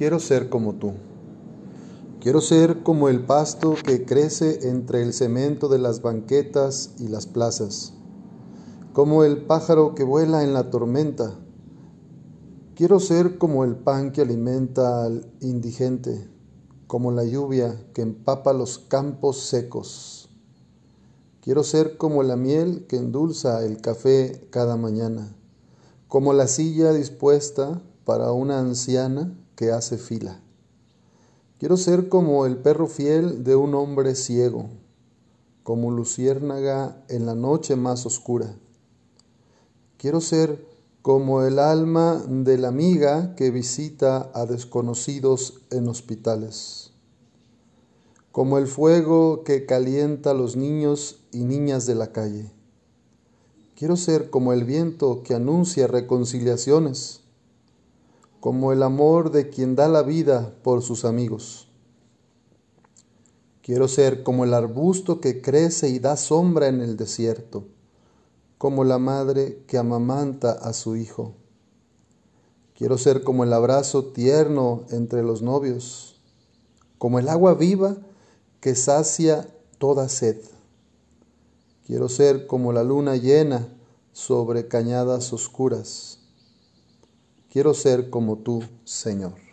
Quiero ser como tú. Quiero ser como el pasto que crece entre el cemento de las banquetas y las plazas, como el pájaro que vuela en la tormenta. Quiero ser como el pan que alimenta al indigente, como la lluvia que empapa los campos secos. Quiero ser como la miel que endulza el café cada mañana, como la silla dispuesta para una anciana que hace fila. Quiero ser como el perro fiel de un hombre ciego, como luciérnaga en la noche más oscura. Quiero ser como el alma de la amiga que visita a desconocidos en hospitales, como el fuego que calienta a los niños y niñas de la calle. Quiero ser como el viento que anuncia reconciliaciones, como el amor de quien da la vida por sus amigos. Quiero ser como el arbusto que crece y da sombra en el desierto, como la madre que amamanta a su hijo. Quiero ser como el abrazo tierno entre los novios, como el agua viva que sacia toda sed. Quiero ser como la luna llena sobre cañadas oscuras Quiero ser como tú, Señor.